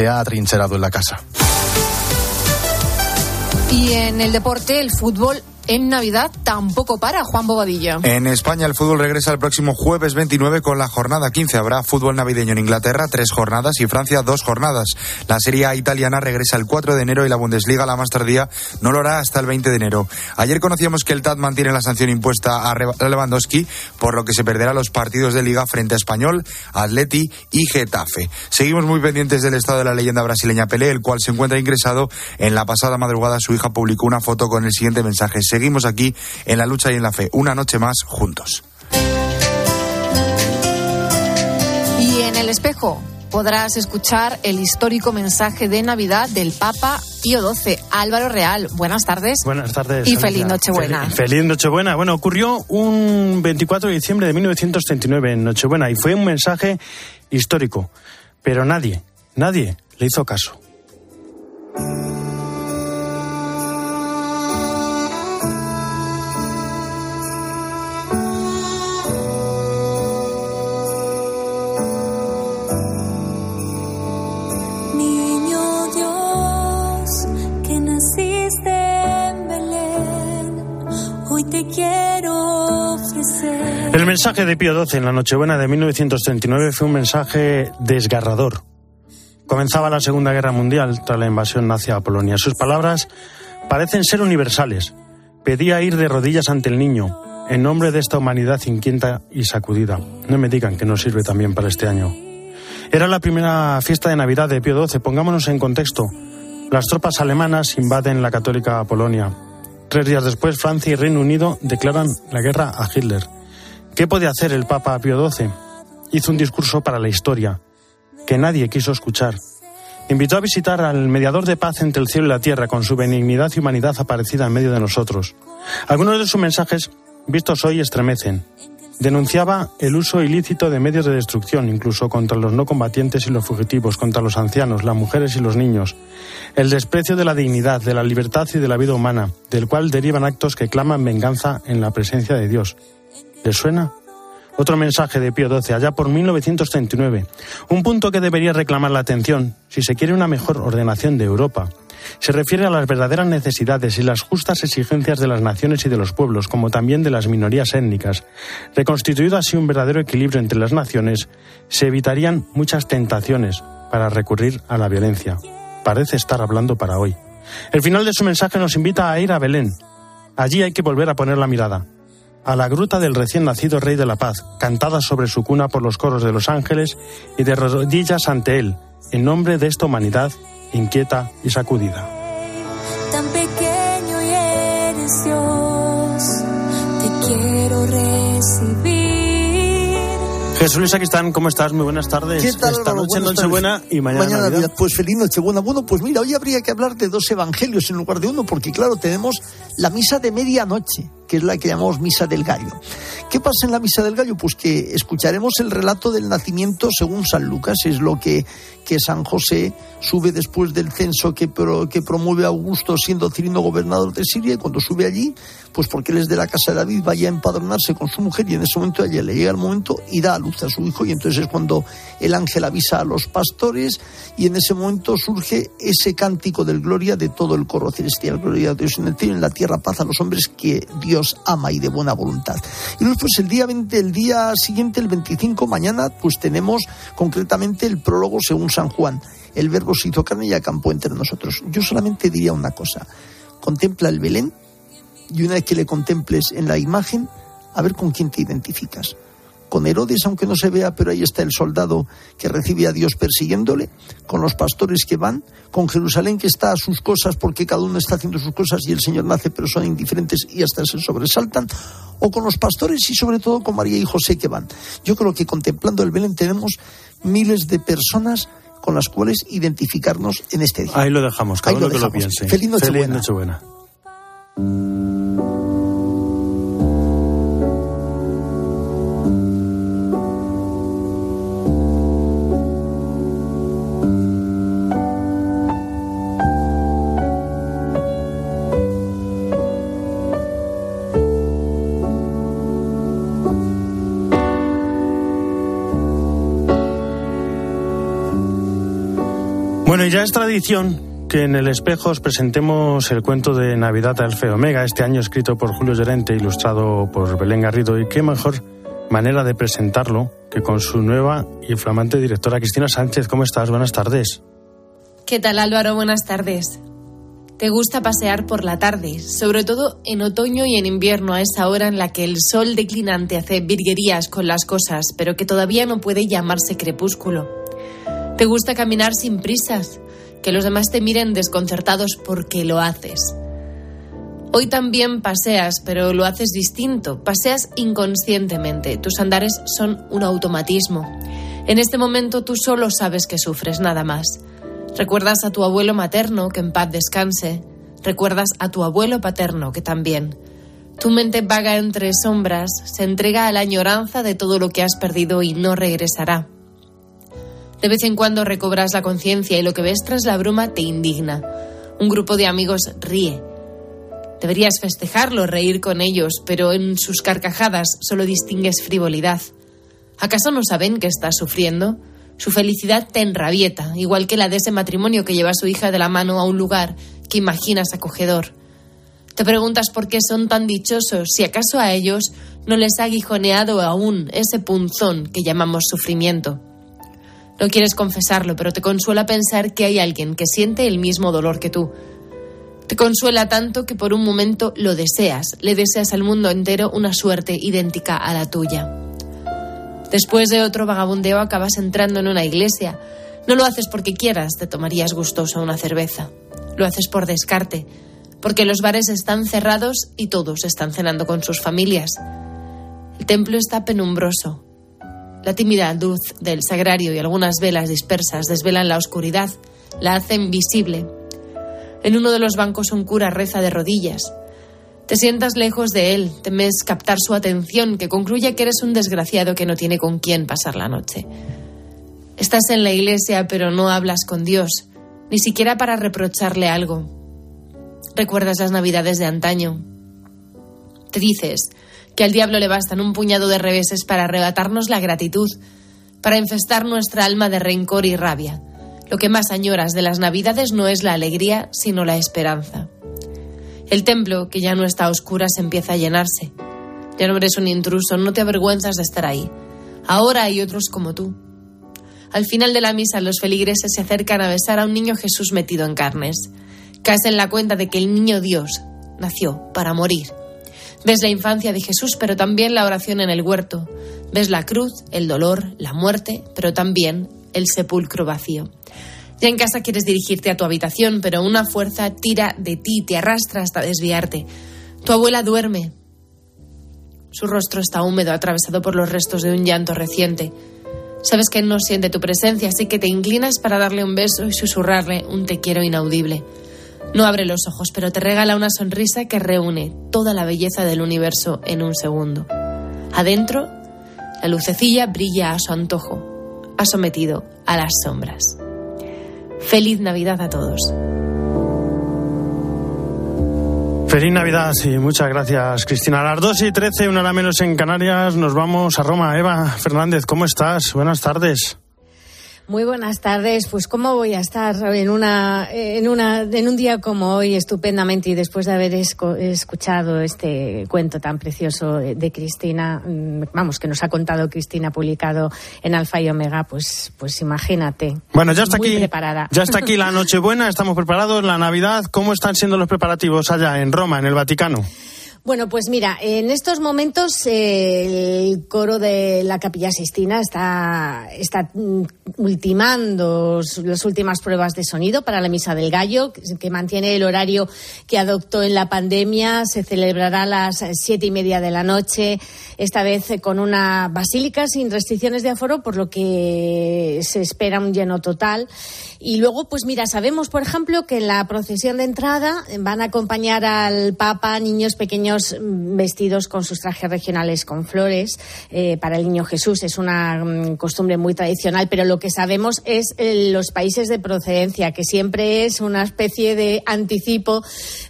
se ha atrincherado en la casa. Y en el deporte, el fútbol en Navidad tampoco para Juan Bobadilla. En España el fútbol regresa el próximo jueves 29 con la jornada 15. Habrá fútbol navideño en Inglaterra, tres jornadas y Francia, dos jornadas. La Serie A italiana regresa el 4 de enero y la Bundesliga, la más tardía, no lo hará hasta el 20 de enero. Ayer conocíamos que el TAT mantiene la sanción impuesta a Lewandowski, por lo que se perderá los partidos de Liga frente a Español, Atleti y Getafe. Seguimos muy pendientes del estado de la leyenda brasileña Pelé, el cual se encuentra ingresado. En la pasada madrugada su hija publicó una foto con el siguiente mensaje seguimos aquí en la lucha y en la fe. Una noche más juntos. Y en el espejo podrás escuchar el histórico mensaje de Navidad del Papa Pío XII. Álvaro Real, buenas tardes. Buenas tardes. Y feliz Nochebuena. Feliz, feliz, Nochebuena. Bueno, ocurrió un 24 de diciembre de 1939 en Nochebuena y fue un mensaje histórico, pero nadie, nadie le hizo caso. Mensaje de Pío XII en la Nochebuena de 1939 fue un mensaje desgarrador. Comenzaba la Segunda Guerra Mundial tras la invasión nazi a Polonia. Sus palabras parecen ser universales. Pedía ir de rodillas ante el niño, en nombre de esta humanidad inquieta y sacudida. No me digan que no sirve también para este año. Era la primera fiesta de Navidad de Pío XII. Pongámonos en contexto. Las tropas alemanas invaden la católica Polonia. Tres días después, Francia y Reino Unido declaran la guerra a Hitler. ¿Qué puede hacer el Papa Pío XII? Hizo un discurso para la historia, que nadie quiso escuchar. Invitó a visitar al mediador de paz entre el cielo y la tierra, con su benignidad y humanidad aparecida en medio de nosotros. Algunos de sus mensajes, vistos hoy, estremecen. Denunciaba el uso ilícito de medios de destrucción, incluso contra los no combatientes y los fugitivos, contra los ancianos, las mujeres y los niños. El desprecio de la dignidad, de la libertad y de la vida humana, del cual derivan actos que claman venganza en la presencia de Dios. ¿Le suena? Otro mensaje de Pío XII, allá por 1939. Un punto que debería reclamar la atención si se quiere una mejor ordenación de Europa. Se refiere a las verdaderas necesidades y las justas exigencias de las naciones y de los pueblos, como también de las minorías étnicas. Reconstituido así un verdadero equilibrio entre las naciones, se evitarían muchas tentaciones para recurrir a la violencia. Parece estar hablando para hoy. El final de su mensaje nos invita a ir a Belén. Allí hay que volver a poner la mirada a la gruta del recién nacido Rey de la Paz, cantada sobre su cuna por los coros de los ángeles y de rodillas ante él, en nombre de esta humanidad inquieta y sacudida. Tan pequeño y eres Dios, te quiero recibir. Jesús Luis Aquistán, ¿cómo estás? Muy buenas tardes. ¿Qué tal, Esta noche Nochebuena y mañana, Mañana Navidad. Navidad. Pues feliz Nochebuena. Bueno, pues mira, hoy habría que hablar de dos evangelios en lugar de uno, porque claro, tenemos la misa de medianoche, que es la que llamamos misa del gallo. ¿Qué pasa en la misa del gallo? Pues que escucharemos el relato del nacimiento según San Lucas, es lo que, que San José sube después del censo que, que promueve Augusto siendo Cirino gobernador de Siria, y cuando sube allí, pues porque él es de la casa de David, vaya a empadronarse con su mujer, y en ese momento ella le llega el momento y da a luz a su hijo, y entonces es cuando el ángel avisa a los pastores, y en ese momento surge ese cántico del gloria de todo el coro celestial, gloria a Dios en el cielo, en la tierra paz a los hombres que Dios ama y de buena voluntad. Y luego pues el día 20, el día siguiente, el 25, mañana, pues tenemos concretamente el prólogo según San Juan. El verbo se hizo carne y acampó entre nosotros. Yo solamente diría una cosa. Contempla el Belén y una vez que le contemples en la imagen, a ver con quién te identificas. Con Herodes, aunque no se vea, pero ahí está el soldado que recibe a Dios persiguiéndole, con los pastores que van, con Jerusalén que está a sus cosas porque cada uno está haciendo sus cosas y el Señor nace, pero son indiferentes y hasta se sobresaltan, o con los pastores y sobre todo con María y José que van. Yo creo que contemplando el Belén tenemos miles de personas con las cuales identificarnos en este día. Ahí lo dejamos, cada Ahí lo uno que lo piense. Feliz Nochebuena. Feliz Nochebuena. Bueno, y ya es tradición que en el espejo os presentemos el cuento de Navidad de Alfeo Omega, este año escrito por Julio Llorente, ilustrado por Belén Garrido. Y qué mejor manera de presentarlo que con su nueva y flamante directora Cristina Sánchez. ¿Cómo estás? Buenas tardes. ¿Qué tal Álvaro? Buenas tardes. Te gusta pasear por la tarde, sobre todo en otoño y en invierno, a esa hora en la que el sol declinante hace virguerías con las cosas, pero que todavía no puede llamarse crepúsculo. Te gusta caminar sin prisas, que los demás te miren desconcertados porque lo haces. Hoy también paseas, pero lo haces distinto, paseas inconscientemente, tus andares son un automatismo. En este momento tú solo sabes que sufres, nada más. Recuerdas a tu abuelo materno, que en paz descanse. Recuerdas a tu abuelo paterno, que también. Tu mente vaga entre sombras, se entrega a la añoranza de todo lo que has perdido y no regresará. De vez en cuando recobras la conciencia y lo que ves tras la bruma te indigna. Un grupo de amigos ríe. Deberías festejarlo, reír con ellos, pero en sus carcajadas solo distingues frivolidad. ¿Acaso no saben que estás sufriendo? Su felicidad te enrabieta, igual que la de ese matrimonio que lleva a su hija de la mano a un lugar que imaginas acogedor. Te preguntas por qué son tan dichosos, si acaso a ellos no les ha aguijoneado aún ese punzón que llamamos sufrimiento. No quieres confesarlo, pero te consuela pensar que hay alguien que siente el mismo dolor que tú. Te consuela tanto que por un momento lo deseas, le deseas al mundo entero una suerte idéntica a la tuya. Después de otro vagabundeo acabas entrando en una iglesia. No lo haces porque quieras, te tomarías gustoso una cerveza. Lo haces por descarte, porque los bares están cerrados y todos están cenando con sus familias. El templo está penumbroso. La tímida luz del sagrario y algunas velas dispersas desvelan la oscuridad, la hacen visible. En uno de los bancos un cura reza de rodillas. Te sientas lejos de él, temes captar su atención, que concluye que eres un desgraciado que no tiene con quién pasar la noche. Estás en la iglesia, pero no hablas con Dios, ni siquiera para reprocharle algo. Recuerdas las navidades de antaño. Te dices que al diablo le bastan un puñado de reveses para arrebatarnos la gratitud, para infestar nuestra alma de rencor y rabia. Lo que más añoras de las navidades no es la alegría, sino la esperanza. El templo, que ya no está a oscuras, empieza a llenarse. Ya no eres un intruso, no te avergüenzas de estar ahí. Ahora hay otros como tú. Al final de la misa, los feligreses se acercan a besar a un niño Jesús metido en carnes. Caes en la cuenta de que el niño Dios nació para morir. Ves la infancia de Jesús, pero también la oración en el huerto. Ves la cruz, el dolor, la muerte, pero también el sepulcro vacío. Ya en casa quieres dirigirte a tu habitación, pero una fuerza tira de ti, te arrastra hasta desviarte. Tu abuela duerme. Su rostro está húmedo, atravesado por los restos de un llanto reciente. Sabes que no siente tu presencia, así que te inclinas para darle un beso y susurrarle un te quiero inaudible. No abre los ojos, pero te regala una sonrisa que reúne toda la belleza del universo en un segundo. Adentro, la lucecilla brilla a su antojo. Ha sometido a las sombras. Feliz Navidad a todos. Feliz Navidad y muchas gracias, Cristina. A las 2 y 13, una hora menos en Canarias, nos vamos a Roma. Eva Fernández, ¿cómo estás? Buenas tardes. Muy buenas tardes. Pues cómo voy a estar en una en una en un día como hoy estupendamente y después de haber escuchado este cuento tan precioso de Cristina, mm, vamos que nos ha contado Cristina publicado en Alfa y Omega, pues pues imagínate. Bueno, ya está aquí preparada. Ya está aquí la Nochebuena, estamos preparados, la Navidad, ¿cómo están siendo los preparativos allá en Roma, en el Vaticano? Bueno, pues mira, en estos momentos el coro de la Capilla Sistina está, está mm, ultimando las últimas pruebas de sonido para la Misa del Gallo, que mantiene el horario que adoptó en la pandemia. Se celebrará a las siete y media de la noche, esta vez con una basílica sin restricciones de aforo, por lo que se espera un lleno total. Y luego, pues mira, sabemos, por ejemplo, que en la procesión de entrada van a acompañar al Papa niños pequeños niños vestidos con sus trajes regionales con flores eh, para el niño Jesús. Es una mm, costumbre muy tradicional, pero lo que sabemos es eh, los países de procedencia, que siempre es una especie de anticipo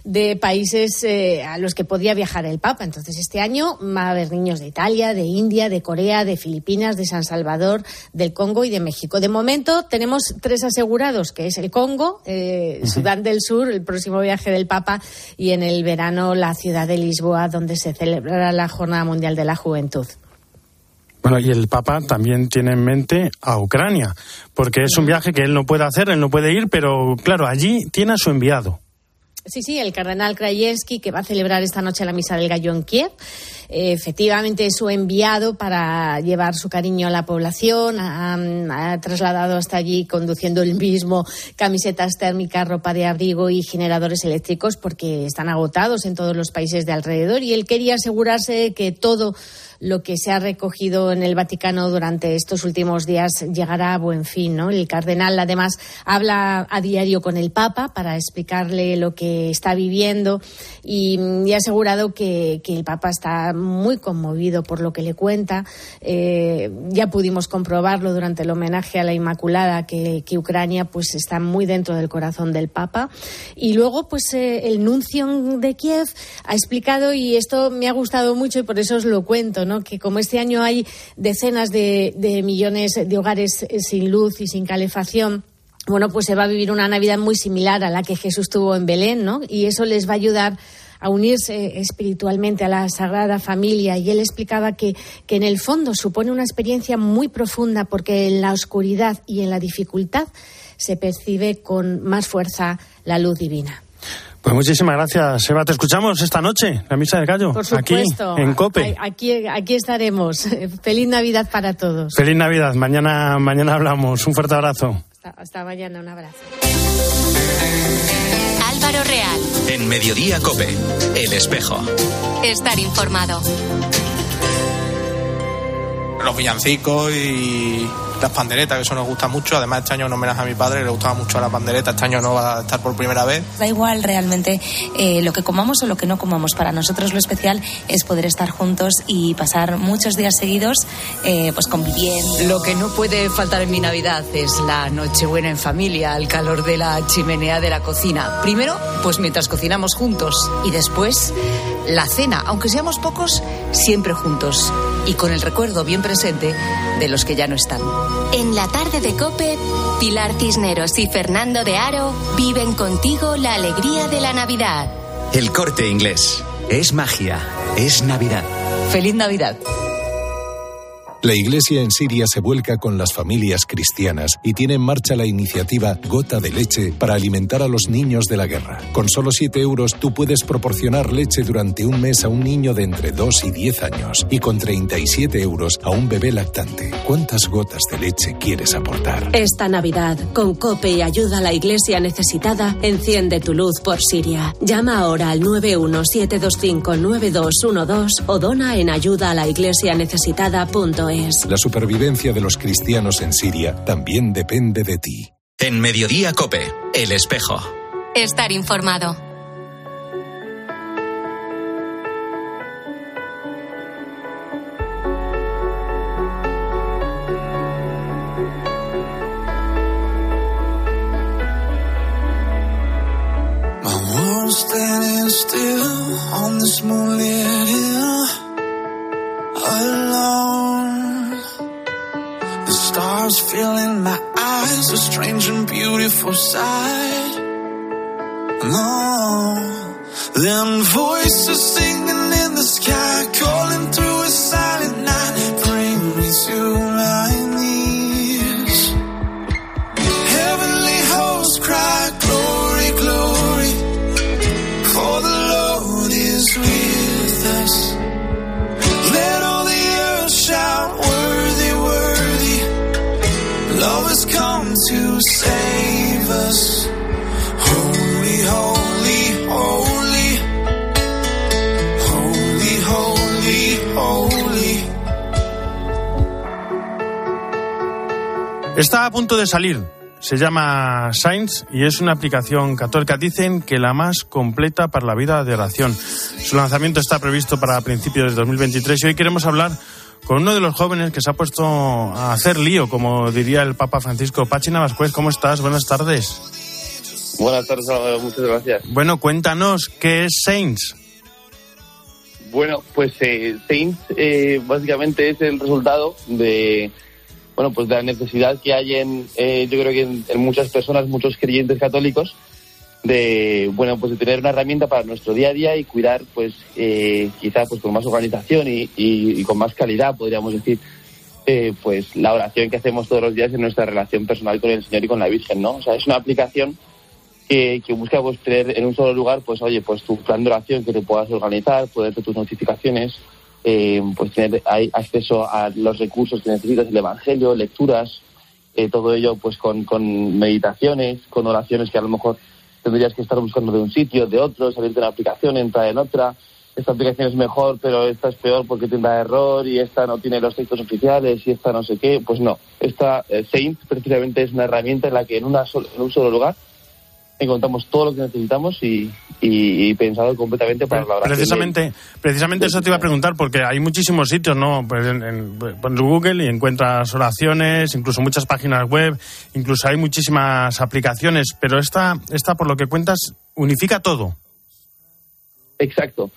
de países eh, a los que podía viajar el Papa. Entonces, este año va a haber niños de Italia, de India, de Corea, de Filipinas, de San Salvador, del Congo y de México. De momento tenemos tres asegurados, que es el Congo, Sudán del Sur, el próximo viaje del Papa, y en el verano la ciudad de Lisboa, donde se celebrará la Jornada Mundial de la Juventud. Bueno, y el Papa también tiene en mente a Ucrania, porque es un viaje que él no puede hacer, él no puede ir, pero claro, allí tiene a su enviado. Sí, sí, el cardenal Krajewski, que va a celebrar esta noche la Misa del Gallo en Kiev, efectivamente su enviado para llevar su cariño a la población, ha, trasladado hasta allí conduciendo el mismo camisetas térmicas, ropa de abrigo y generadores eléctricos porque están agotados en todos los países de alrededor y él quería asegurarse que todo lo que se ha recogido en el Vaticano durante estos últimos días llegará a buen fin. ¿no? El cardenal, además, habla a diario con el Papa para explicarle lo que está viviendo y, ha asegurado que, el Papa está muy conmovido por lo que le cuenta. Eh, ya pudimos comprobarlo durante el homenaje a la Inmaculada que, Ucrania pues está muy dentro del corazón del Papa. Y luego, pues eh, el nuncio de Kiev ha explicado, y esto me ha gustado mucho y por eso os lo cuento, que como este año hay decenas de, millones de hogares eh, sin luz y sin calefacción, bueno, pues se va a vivir una Navidad muy similar a la que Jesús tuvo en Belén, ¿no? Y eso les va a ayudar a unirse espiritualmente a la Sagrada Familia. Y él explicaba que, que en el fondo supone una experiencia muy profunda porque en la oscuridad y en la dificultad se percibe con más fuerza la luz divina. Pues muchísimas gracias, Eva. Te escuchamos esta noche, la Misa del Gallo. Por supuesto. Aquí, en COPE. Aquí, aquí estaremos. Feliz Navidad para todos. Feliz Navidad. Mañana, mañana hablamos. Un fuerte abrazo. Hasta, mañana. Un abrazo. Álvaro Real. En Mediodía COPE. El espejo. Estar informado. Los villancicos y las panderetas, que eso nos gusta mucho. Además, este año en homenaje a mi padre, le gustaba mucho la pandereta. Este año no va a estar por primera vez. Da igual realmente eh, lo que comamos o lo que no comamos. Para nosotros lo especial es poder estar juntos y pasar muchos días seguidos eh, pues conviviendo. Lo que no puede faltar en mi Navidad es la Nochebuena en familia, el calor de la chimenea de la cocina. Primero, pues mientras cocinamos juntos y después la cena, aunque seamos pocos, siempre juntos y con el recuerdo bien presente de los que ya no están. En la tarde de Cope, Pilar Cisneros y Fernando de Aro viven contigo la alegría de la Navidad. El corte inglés. Es magia. Es Navidad. Feliz Navidad. La Iglesia en Siria se vuelca con las familias cristianas y tiene en marcha la iniciativa Gota de Leche para alimentar a los niños de la guerra. Con solo 7 euros tú puedes proporcionar leche durante un mes a un niño de entre 2 y 10 años y con 37 euros a un bebé lactante. ¿Cuántas gotas de leche quieres aportar? Esta Navidad, con COPE y ayuda a la Iglesia necesitada, enciende tu luz por Siria. Llama ahora al 917259212 o dona en ayuda a la iglesia necesitada.es. La supervivencia de los cristianos en Siria también depende de ti. En Mediodía Cope, El Espejo. Estar informado. Beautiful sight. No, then voices singing in the sky, calling through a silent night, bring me to my knees. Heavenly hosts cry, glory, glory, for the Lord is with us. Let all the earth shout, worthy, worthy. Love has come to save Está a punto de salir Se llama Saints y es una aplicación católica. Dicen que la más completa para la vida de oración. Su lanzamiento está previsto para principios de 2023 y hoy queremos hablar con uno de los jóvenes que se ha puesto a hacer lío, como diría el Papa Francisco. Pachi Navascuez, ¿cómo estás? Buenas tardes. Buenas tardes. Muchas gracias. Bueno, cuéntanos, ¿qué es Saints? Bueno, pues eh, Saints eh, básicamente es el resultado de bueno pues de la necesidad que hay en eh, yo creo que en, muchas personas, muchos creyentes católicos de bueno pues de tener una herramienta para nuestro día a día y cuidar pues eh, quizás pues con más organización y, y, con más calidad podríamos decir eh, pues la oración que hacemos todos los días en nuestra relación personal con el Señor y con la Virgen, ¿no? O sea, es una aplicación que, que, busca pues, tener en un solo lugar, pues oye, pues tu plan de oración que te puedas organizar, poder tus notificaciones, eh, pues tener hay acceso a los recursos que necesitas, el Evangelio, lecturas, eh, todo ello pues con, con, meditaciones, con oraciones que a lo mejor tendrías que estar buscando de un sitio, de otro, salir de una aplicación, entrar en otra. Esta aplicación es mejor, pero esta es peor porque tiene error y esta no tiene los textos oficiales y esta no sé qué. Pues no, esta eh, Saint precisamente es una herramienta en la que en, una sol, en un solo lugar encontramos todo lo que necesitamos y, y, y pensado completamente para la oración. Precisamente, precisamente eso te iba a preguntar, porque hay muchísimos sitios, ¿no? Pues en, en, pones Google y encuentras oraciones, incluso muchas páginas web, incluso hay muchísimas aplicaciones, pero esta, esta por lo que cuentas, unifica todo. Exacto,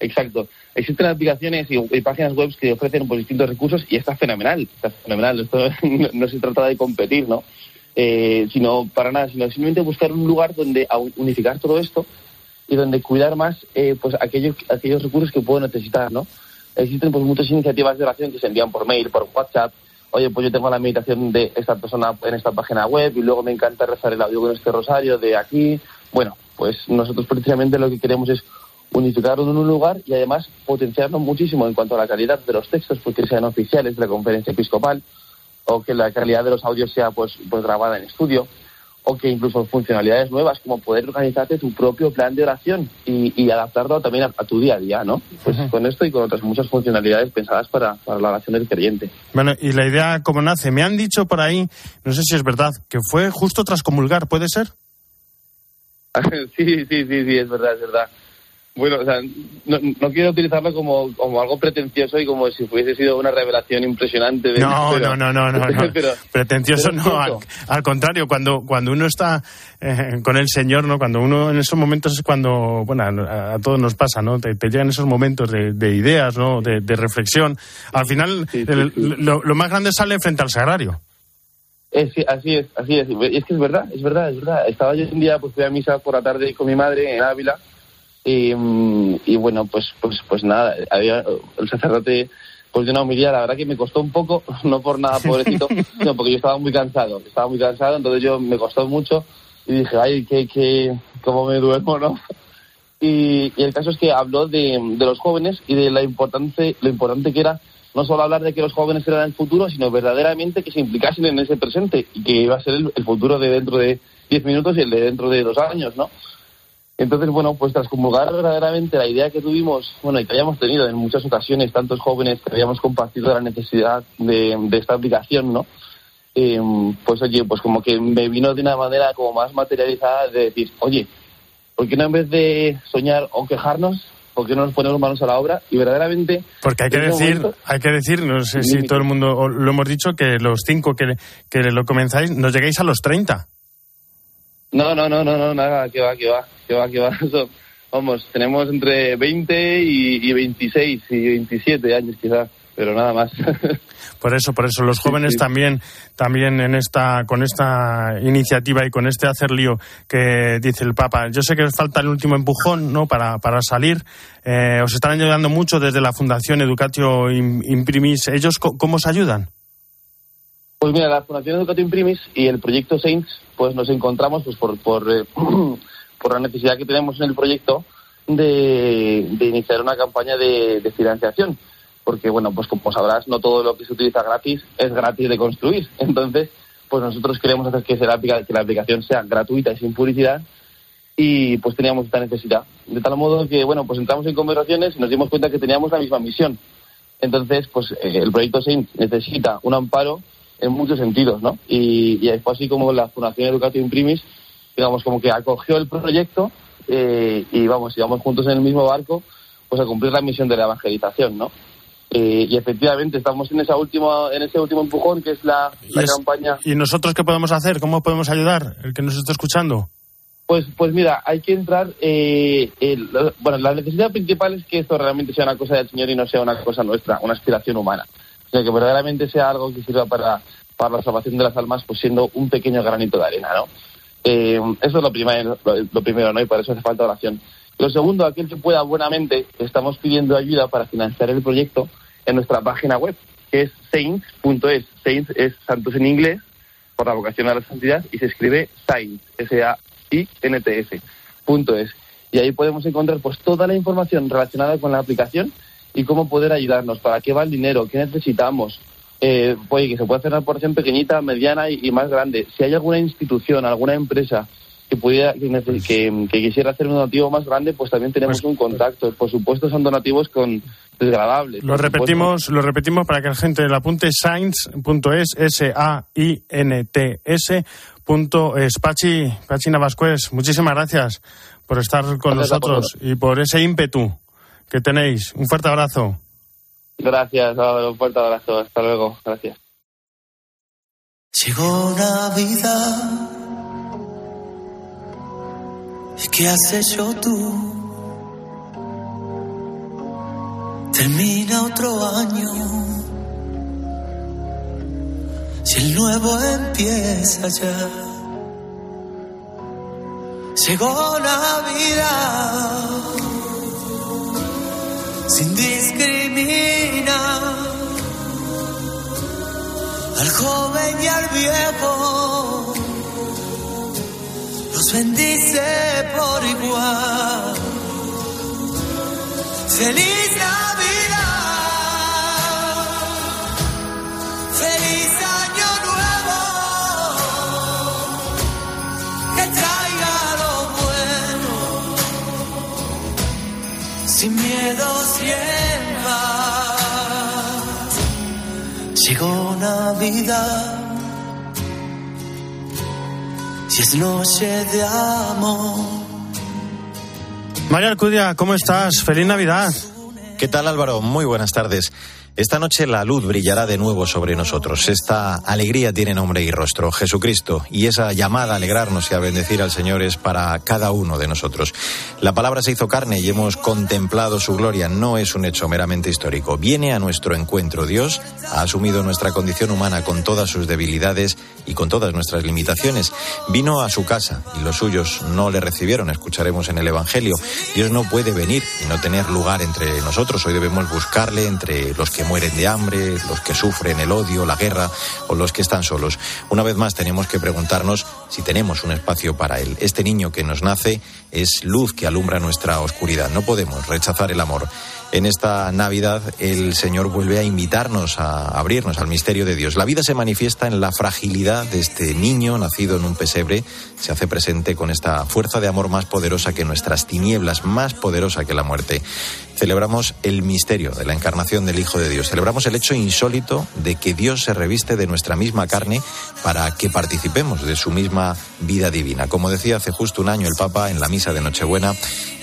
exacto. Existen aplicaciones y, y páginas web que ofrecen pues, distintos recursos y está fenomenal, está fenomenal. Esto no, no se trata de competir, ¿no? Eh, sino para nada, sino simplemente buscar un lugar donde unificar todo esto y donde cuidar más eh, pues aquellos, aquellos recursos que puedo necesitar, ¿no? Existen pues muchas iniciativas de oración que se envían por mail, por WhatsApp. Oye, pues yo tengo la meditación de esta persona en esta página web y luego me encanta rezar el audio con este rosario de aquí. Bueno, pues nosotros precisamente lo que queremos es unificarlo en un lugar y además potenciarlo muchísimo en cuanto a la calidad de los textos, porque sean oficiales de la conferencia episcopal, o que la calidad de los audios sea pues, pues grabada en estudio, o que incluso funcionalidades nuevas como poder organizarte tu propio plan de oración y, y adaptarlo también a, a, tu día a día, ¿no? Pues con esto y con otras muchas funcionalidades pensadas para, para, la oración del creyente. Bueno, y la idea cómo nace, me han dicho por ahí, no sé si es verdad, que fue justo tras comulgar, ¿puede ser? sí, sí, sí, sí, es verdad, es verdad. Bueno, o sea, no, no, quiero utilizarlo como, como algo pretencioso y como si hubiese sido una revelación impresionante. De no, pero, no, no, no, no, pero, Pretencioso pero no, al, al, contrario, cuando, cuando uno está eh, con el Señor, ¿no? Cuando uno en esos momentos es cuando, bueno, a, a todos nos pasa, ¿no? Te, te, llegan esos momentos de, de ideas, ¿no? De, de, reflexión. Al final, sí, sí, el, sí. Lo, lo, más grande sale frente al sagrario. Es, así es, así es. Es que es verdad, es verdad, es verdad. Estaba yo un día, pues fui a misa por la tarde con mi madre en Ávila y, y, bueno, pues, pues, pues nada, había el sacerdote pues de una homilía, la verdad que me costó un poco, no por nada pobrecito, sino porque yo estaba muy cansado, estaba muy cansado, entonces yo me costó mucho y dije, ay, que, que, cómo me duermo, ¿no? Y, y, el caso es que habló de, de los jóvenes y de la importante, lo importante que era no solo hablar de que los jóvenes eran el futuro, sino verdaderamente que se implicasen en ese presente y que iba a ser el, el futuro de dentro de diez minutos y el de dentro de dos años, ¿no? Entonces, bueno, pues tras comulgar verdaderamente la idea que tuvimos, bueno, y que habíamos tenido en muchas ocasiones, tantos jóvenes que habíamos compartido la necesidad de, de esta aplicación, ¿no? Eh, pues oye, pues como que me vino de una manera como más materializada de decir, oye, ¿por qué no en vez de soñar o quejarnos, por qué no nos ponemos manos a la obra y verdaderamente... Porque hay que decir, momento, hay que decir, no sé si todo el mundo lo hemos dicho, que los cinco que, que lo comenzáis, no lleguéis a los 30. No, no, no, no, no, nada, que va, que va, que va, que va. Eso, vamos, tenemos entre 20 y, y 26 y 27 años quizás, pero nada más. Por eso, por eso, los jóvenes sí, sí. también, también en esta, con esta iniciativa y con este hacer lío que dice el Papa. Yo sé que falta el último empujón, ¿no? Para, para salir. Eh, os están ayudando mucho desde la Fundación Educatio Imprimis. ¿Ellos cómo os ayudan? Pues mira, la Fundación Educatio Imprimis y el proyecto Saints, pues nos encontramos, pues por, por, eh, por la necesidad que tenemos en el proyecto de, iniciar una campaña de, financiación porque bueno, pues como sabrás, no todo lo que se utiliza gratis es gratis de construir. Entonces, pues nosotros queremos hacer que, la, que la aplicación sea gratuita y sin publicidad y pues teníamos esta necesidad. De tal modo que, bueno, pues entramos en conversaciones y nos dimos cuenta que teníamos la misma misión. Entonces, pues eh, el proyecto SAINT necesita un amparo en muchos sentidos, ¿no? Y, y fue así como la Fundación Educativa Imprimis, digamos, como que acogió el proyecto eh, y vamos, íbamos juntos en el mismo barco, pues a cumplir la misión de la evangelización, ¿no? Eh, y efectivamente estamos en esa última, en ese último empujón que es la, la ¿Y es- campaña. ¿Y nosotros qué podemos hacer? ¿Cómo podemos ayudar? El que nos está escuchando. Pues, pues mira, hay que entrar. Eh, el- bueno, la necesidad principal es que esto realmente sea una cosa del Señor y no sea una cosa nuestra, una aspiración humana. O sea, que verdaderamente sea algo que sirva para, para la salvación de las almas, pues siendo un pequeño granito de arena, ¿no? Eh, eso es lo primero, lo, lo primero, ¿no? Y para eso hace falta oración. Lo segundo, aquel que pueda buenamente, estamos pidiendo ayuda para financiar el proyecto en nuestra página web, que es saints.es. Saints es santos en inglés, por la vocación a la santidad, y se escribe saints, S-A-I-N-T-S, punto es. Y ahí podemos encontrar pues toda la información relacionada con la aplicación y cómo poder ayudarnos, para qué va el dinero, qué necesitamos. Eh, oye, que se puede hacer una porción pequeñita, mediana y, y más grande. Si hay alguna institución, alguna empresa que pudiera que, que quisiera hacer un donativo más grande, pues también tenemos un contacto. Por supuesto, son donativos con desgradables. Lo supuesto. repetimos, lo repetimos para que la gente lo apunte, science.es, S-A-I-N-T-S, punto es. Pachi, Pachi Navascués, muchísimas gracias por estar con Gracias nosotros y por ese ímpetu que tenéis. Un fuerte abrazo. Gracias, Álvaro, un fuerte abrazo. Hasta luego. Gracias. Llegó Navidad. ¿Y qué has hecho tú? Termina otro año. Si el nuevo empieza ya. Llegó Navidad. Sin discriminar al joven y al viejo, los bendice por igual. Feliz Navidad, sin en paz. Llegó Navidad, si es noche de amor. María Alcudia, ¿cómo estás? Feliz Navidad. ¿Qué tal Álvaro? Muy buenas tardes. Esta noche la luz brillará de nuevo sobre nosotros. Esta alegría tiene nombre y rostro, Jesucristo, y esa llamada a alegrarnos y a bendecir al Señor es para cada uno de nosotros. La palabra se hizo carne y hemos contemplado su gloria. No es un hecho meramente histórico. Viene a nuestro encuentro. Dios ha asumido nuestra condición humana con todas sus debilidades y con todas nuestras limitaciones. Vino a su casa y los suyos no le recibieron. Escucharemos en el Evangelio. Dios no puede venir y no tener lugar entre nosotros. Hoy debemos buscarle entre los que mueren de hambre, los que sufren el odio, la guerra o los que están solos. Una vez más tenemos que preguntarnos si tenemos un espacio para él. Este niño que nos nace es luz que alumbra nuestra oscuridad. No podemos rechazar el amor. En esta Navidad el Señor vuelve a invitarnos a abrirnos al misterio de Dios. La vida se manifiesta en la fragilidad de este niño nacido en un pesebre. Se hace presente con esta fuerza de amor más poderosa que nuestras tinieblas, más poderosa que la muerte. Celebramos el misterio de la encarnación del Hijo de Dios. Celebramos el hecho insólito de que Dios se reviste de nuestra misma carne para que participemos de su misma vida divina. Como decía hace justo un año el Papa en la misa de Nochebuena,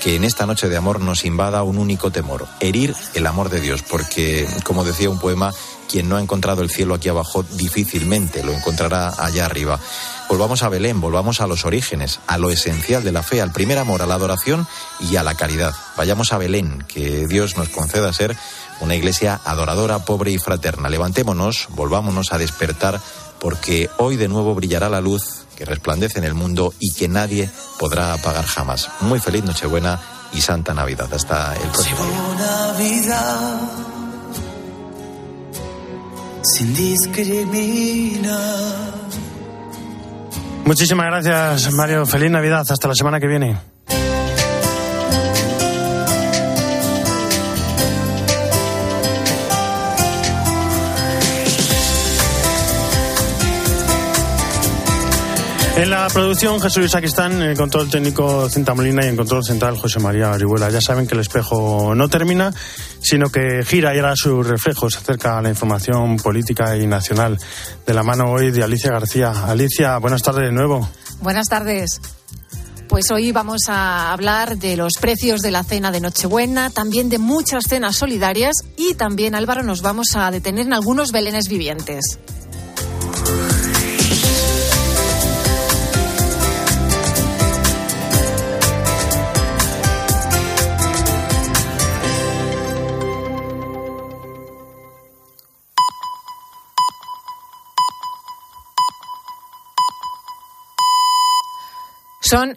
que en esta noche de amor nos invada un único temor, herir el amor de Dios, porque, como decía un poema, quien no ha encontrado el cielo aquí abajo difícilmente lo encontrará allá arriba. Volvamos a Belén, volvamos a los orígenes, a lo esencial de la fe, al primer amor, a la adoración y a la caridad. Vayamos a Belén, que Dios nos conceda ser una iglesia adoradora, pobre y fraterna. Levantémonos, volvámonos a despertar, porque hoy de nuevo brillará la luz que resplandece en el mundo y que nadie podrá apagar jamás. Muy feliz Nochebuena y Santa Navidad. Hasta el próximo Navidad sin discriminar. Muchísimas gracias, Mario. Feliz Navidad. Hasta la semana que viene. En la producción Jesús Saquistán, en el control técnico Cinta Molina y en control central José María Orihuela. Ya saben que el espejo no termina, sino que gira y hará sus reflejos acerca de la información política y nacional. De la mano hoy de Alicia García. Alicia, buenas tardes de nuevo. Buenas tardes. Pues hoy vamos a hablar de los precios de la cena de Nochebuena, también de muchas cenas solidarias y también, Álvaro, nos vamos a detener en algunos belenes vivientes. Son